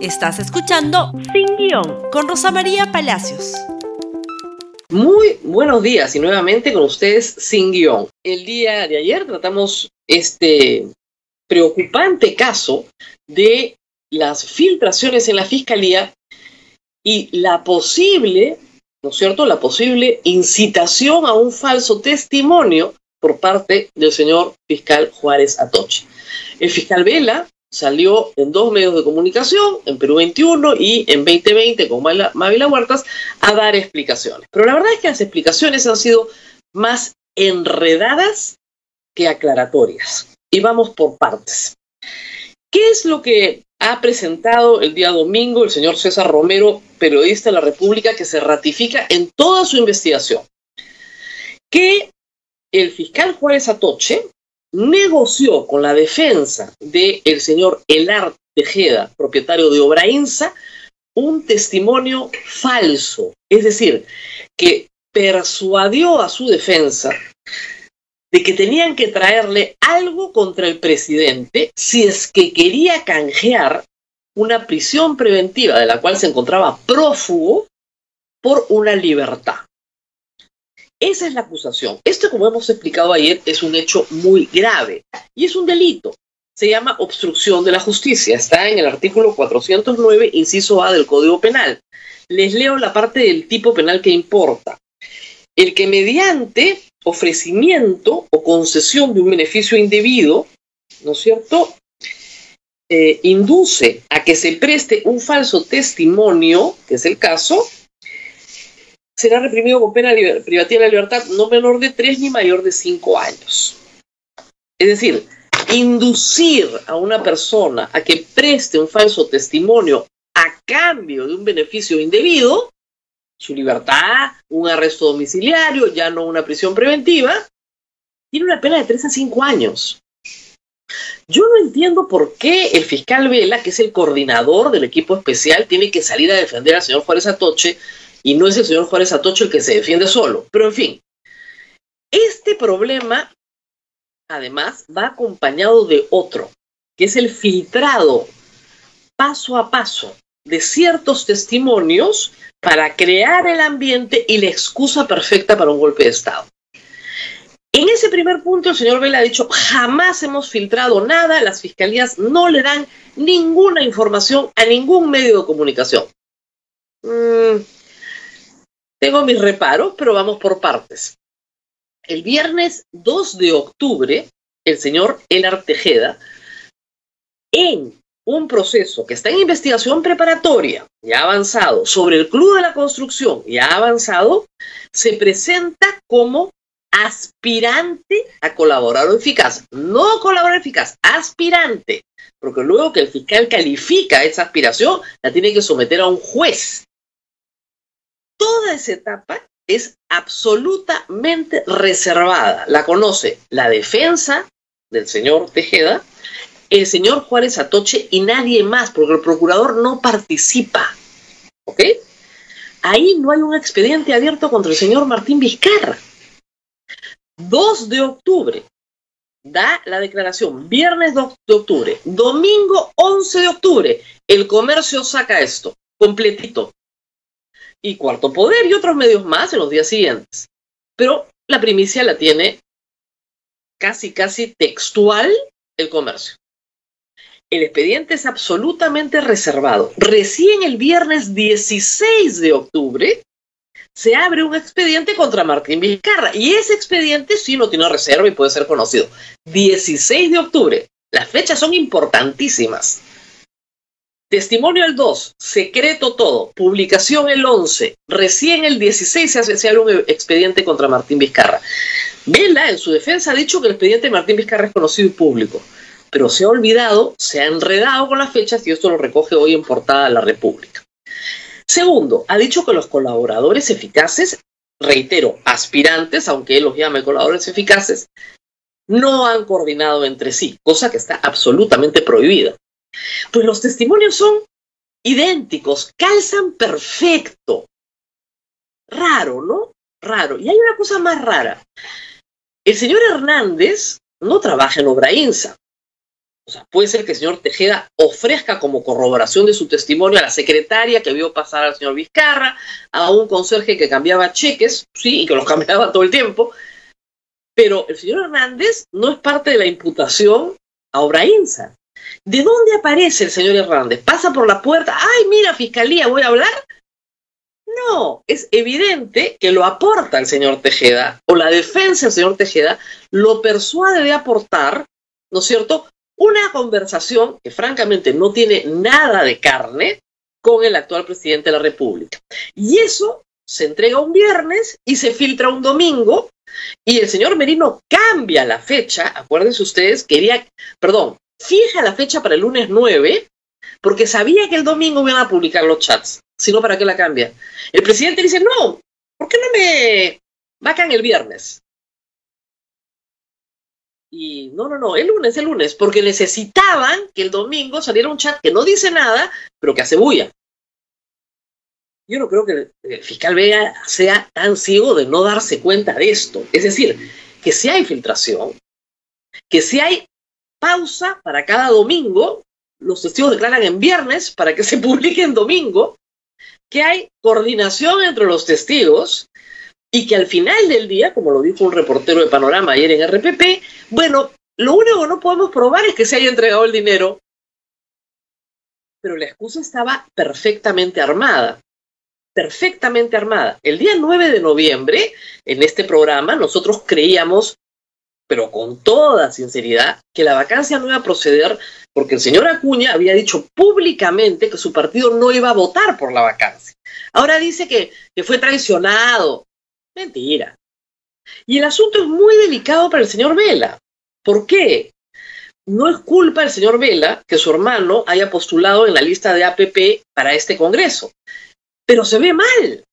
Estás escuchando Sin Guión con Rosa María Palacios. Muy buenos días y nuevamente con ustedes Sin Guión. El día de ayer tratamos este preocupante caso de las filtraciones en la fiscalía y la posible, ¿no es cierto?, la posible incitación a un falso testimonio por parte del señor fiscal Juárez Atoche. El fiscal Vela salió en dos medios de comunicación, en Perú 21 y en 2020 con Mavila Huertas, a dar explicaciones. Pero la verdad es que las explicaciones han sido más enredadas que aclaratorias. Y vamos por partes. ¿Qué es lo que ha presentado el día domingo el señor César Romero, periodista de la República, que se ratifica en toda su investigación? Que el fiscal Juárez Atoche negoció con la defensa del señor Elar Tejeda, propietario de Obrainsa, un testimonio falso. Es decir, que persuadió a su defensa de que tenían que traerle algo contra el presidente si es que quería canjear una prisión preventiva de la cual se encontraba prófugo por una libertad. Esa es la acusación. Esto, como hemos explicado ayer, es un hecho muy grave y es un delito. Se llama obstrucción de la justicia. Está en el artículo 409, inciso A del Código Penal. Les leo la parte del tipo penal que importa. El que mediante ofrecimiento o concesión de un beneficio indebido, ¿no es cierto?, eh, induce a que se preste un falso testimonio, que es el caso, será reprimido con pena privativa de la libertad no menor de tres ni mayor de cinco años. Es decir, inducir a una persona a que preste un falso testimonio a cambio de un beneficio indebido, su libertad, un arresto domiciliario, ya no una prisión preventiva, tiene una pena de tres a cinco años. Yo no entiendo por qué el fiscal Vela, que es el coordinador del equipo especial, tiene que salir a defender al señor Juárez Atoche y no es el señor Juárez Atocho el que se defiende solo. Pero en fin, este problema además va acompañado de otro, que es el filtrado paso a paso de ciertos testimonios para crear el ambiente y la excusa perfecta para un golpe de Estado. En ese primer punto, el señor Vela ha dicho, jamás hemos filtrado nada, las fiscalías no le dan ninguna información a ningún medio de comunicación. Mm, tengo mis reparos, pero vamos por partes. El viernes 2 de octubre, el señor Elar Tejeda, en un proceso que está en investigación preparatoria, ya avanzado, sobre el Club de la Construcción, ya avanzado, se presenta como aspirante a colaborar eficaz. No colaborar eficaz, aspirante. Porque luego que el fiscal califica esa aspiración, la tiene que someter a un juez esa etapa es absolutamente reservada. La conoce la defensa del señor Tejeda, el señor Juárez Atoche y nadie más, porque el procurador no participa. ¿Ok? Ahí no hay un expediente abierto contra el señor Martín Vizcarra. 2 de octubre da la declaración, viernes 2 de octubre, domingo 11 de octubre, el comercio saca esto, completito, y Cuarto Poder y otros medios más en los días siguientes. Pero la primicia la tiene casi, casi textual el comercio. El expediente es absolutamente reservado. Recién el viernes 16 de octubre se abre un expediente contra Martín Vizcarra y ese expediente sí no tiene reserva y puede ser conocido. 16 de octubre. Las fechas son importantísimas. Testimonio el 2, secreto todo, publicación el 11, recién el 16 se, abre un expediente contra Martín Vizcarra. Vela, en su defensa, ha dicho que el expediente de Martín Vizcarra es conocido y público, pero se ha olvidado, se ha enredado con las fechas y esto lo recoge hoy en portada de la República. Segundo, ha dicho que los colaboradores eficaces, reitero, aspirantes, aunque él los llame colaboradores eficaces, no han coordinado entre sí, cosa que está absolutamente prohibida. Pues los testimonios son idénticos, calzan perfecto. Raro, ¿no? Raro. Y hay una cosa más rara. El señor Hernández no trabaja en Obrainsa. O sea, puede ser que el señor Tejeda ofrezca como corroboración de su testimonio a la secretaria que vio pasar al señor Vizcarra, a un conserje que cambiaba cheques, sí, y que los cambiaba todo el tiempo. Pero el señor Hernández no es parte de la imputación a Obraínsa. ¿De dónde aparece el señor Hernández? ¿Pasa por la puerta? ¡Ay, mira, fiscalía, voy a hablar! No, es evidente que lo aporta el señor Tejeda, o la defensa del señor Tejeda lo persuade de aportar, ¿no es cierto?, una conversación que francamente no tiene nada de carne con el actual presidente de la República. Y eso se entrega un viernes y se filtra un domingo, y el señor Merino cambia la fecha, acuérdense ustedes, quería, perdón, fija la fecha para el lunes 9, porque sabía que el domingo iban a publicar los chats. Si no, ¿para qué la cambia? El presidente dice, no, ¿por qué no me vacan el viernes? Y no, no, no, el lunes, el lunes, porque necesitaban que el domingo saliera un chat que no dice nada, pero que hace bulla. Yo no creo que el fiscal Vega sea tan ciego de no darse cuenta de esto. Es decir, que si hay filtración, que si hay pausa para cada domingo, los testigos declaran en viernes para que se publique en domingo, que hay coordinación entre los testigos y que al final del día, como lo dijo un reportero de Panorama ayer en RPP, bueno, lo único que no podemos probar es que se haya entregado el dinero. Pero la excusa estaba perfectamente armada, perfectamente armada. El día 9 de noviembre, en este programa, nosotros creíamos pero con toda sinceridad, que la vacancia no iba a proceder porque el señor Acuña había dicho públicamente que su partido no iba a votar por la vacancia. Ahora dice que, que fue traicionado. Mentira. Y el asunto es muy delicado para el señor Vela. ¿Por qué? No es culpa del señor Vela que su hermano haya postulado en la lista de APP para este Congreso. Pero se ve mal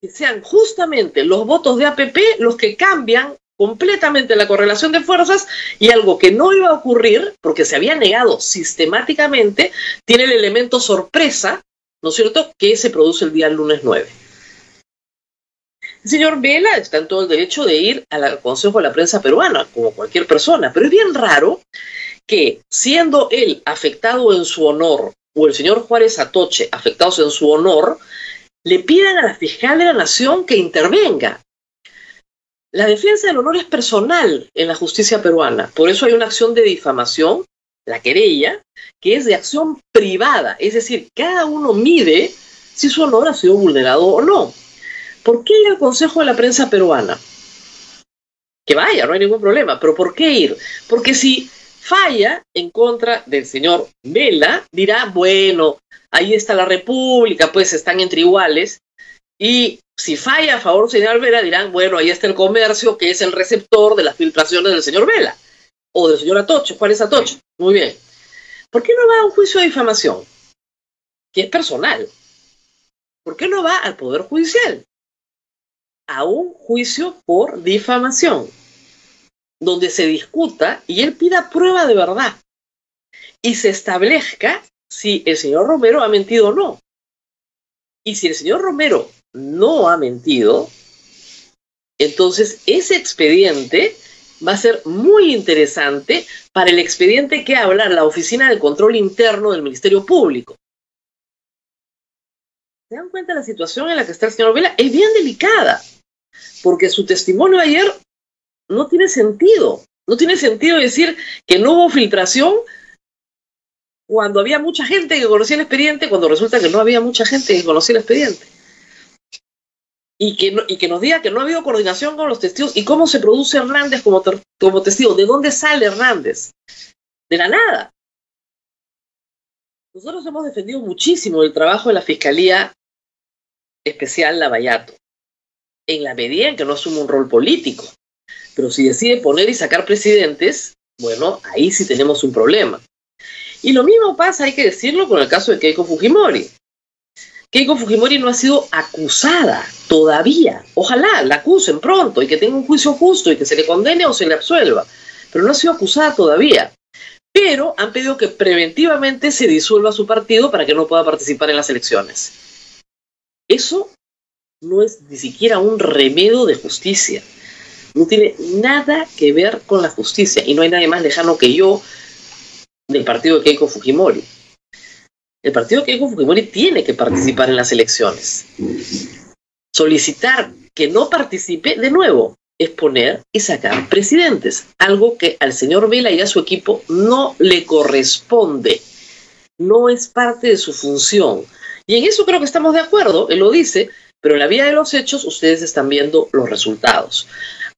que sean justamente los votos de APP los que cambian completamente la correlación de fuerzas y algo que no iba a ocurrir porque se había negado sistemáticamente, tiene el elemento sorpresa, ¿no es cierto?, que se produce el día lunes 9. El señor Vela está en todo el derecho de ir al Consejo de la Prensa Peruana, como cualquier persona, pero es bien raro que, siendo él afectado en su honor, o el señor Juárez Atoche afectados en su honor, le pidan a la fiscal de la Nación que intervenga. La defensa del honor es personal en la justicia peruana. Por eso hay una acción de difamación, la querella, que es de acción privada. Es decir, cada uno mide si su honor ha sido vulnerado o no. ¿Por qué ir al Consejo de la Prensa Peruana? Que vaya, no hay ningún problema. Pero ¿por qué ir? Porque si falla en contra del señor Vela, dirá, bueno, ahí está la República, pues están entre iguales. Y si falla a favor del señor Vela, dirán, bueno, ahí está el comercio, que es el receptor de las filtraciones del señor Vela, o del señor Atoche, ¿cuál es Atoche? Muy bien. ¿Por qué no va a un juicio de difamación? Que es personal. ¿Por qué no va al Poder Judicial? A un juicio por difamación, donde se discuta y él pida prueba de verdad y se establezca si el señor Romero ha mentido o no. Y si el señor Romero no ha mentido, entonces ese expediente va a ser muy interesante para el expediente que habla la Oficina del Control Interno del Ministerio Público. ¿Se dan cuenta de la situación en la que está el señor Vela? Es bien delicada, porque su testimonio ayer no tiene sentido. No tiene sentido decir que no hubo filtración cuando había mucha gente que conocía el expediente, cuando resulta que no había mucha gente que conocía el expediente y que, y que nos diga que no ha habido coordinación con los testigos y cómo se produce Hernández como, como testigo. ¿De dónde sale Hernández? De la nada. Nosotros hemos defendido muchísimo el trabajo de la Fiscalía Especial Lavallato, en la medida en que no asume un rol político. Pero si decide poner y sacar presidentes, bueno, ahí sí tenemos un problema. Y lo mismo pasa, hay que decirlo, con el caso de Keiko Fujimori. Keiko Fujimori no ha sido acusada todavía. Ojalá la acusen pronto y que tenga un juicio justo y que se le condene o se le absuelva. Pero no ha sido acusada todavía. Pero han pedido que preventivamente se disuelva su partido para que no pueda participar en las elecciones. Eso no es ni siquiera un remedio de justicia. No tiene nada que ver con la justicia y no hay nadie más lejano que yo del partido de Keiko Fujimori. El partido Keiko Fujimori tiene que participar en las elecciones. Solicitar que no participe, de nuevo, es poner y sacar presidentes, algo que al señor Vela y a su equipo no le corresponde, no es parte de su función. Y en eso creo que estamos de acuerdo, él lo dice, pero en la vida de los hechos ustedes están viendo los resultados.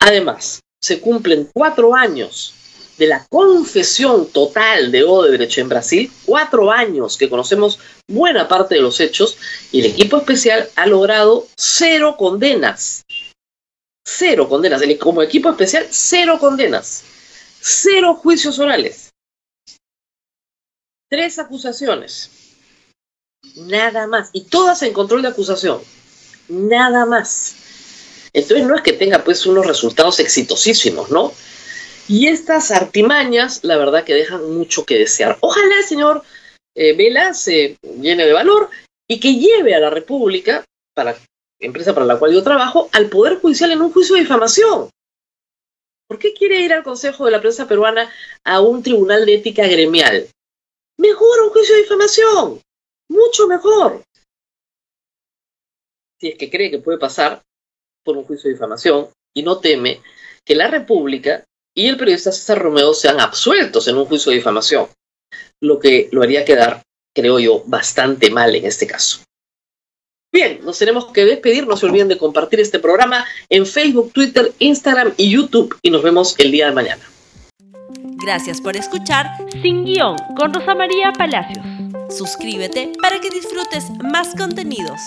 Además, se cumplen cuatro años de la confesión total de Odebrecht en Brasil, cuatro años que conocemos buena parte de los hechos, y el equipo especial ha logrado cero condenas. Cero condenas. Como equipo especial, cero condenas. Cero juicios orales. Tres acusaciones. Nada más. Y todas en control de acusación. Nada más. Entonces no es que tenga pues unos resultados exitosísimos, ¿no? Y estas artimañas, la verdad que dejan mucho que desear. Ojalá el señor eh, Vela se llene de valor y que lleve a la República, para empresa para la cual yo trabajo, al Poder Judicial en un juicio de difamación. ¿Por qué quiere ir al Consejo de la Prensa Peruana a un tribunal de ética gremial? Mejor un juicio de difamación, mucho mejor. Si es que cree que puede pasar por un juicio de difamación y no teme que la República y el periodista César Romeo sean absueltos en un juicio de difamación, lo que lo haría quedar, creo yo, bastante mal en este caso. Bien, nos tenemos que despedir. No se olviden de compartir este programa en Facebook, Twitter, Instagram y YouTube. Y nos vemos el día de mañana. Gracias por escuchar Sin Guión con Rosa María Palacios. Suscríbete para que disfrutes más contenidos.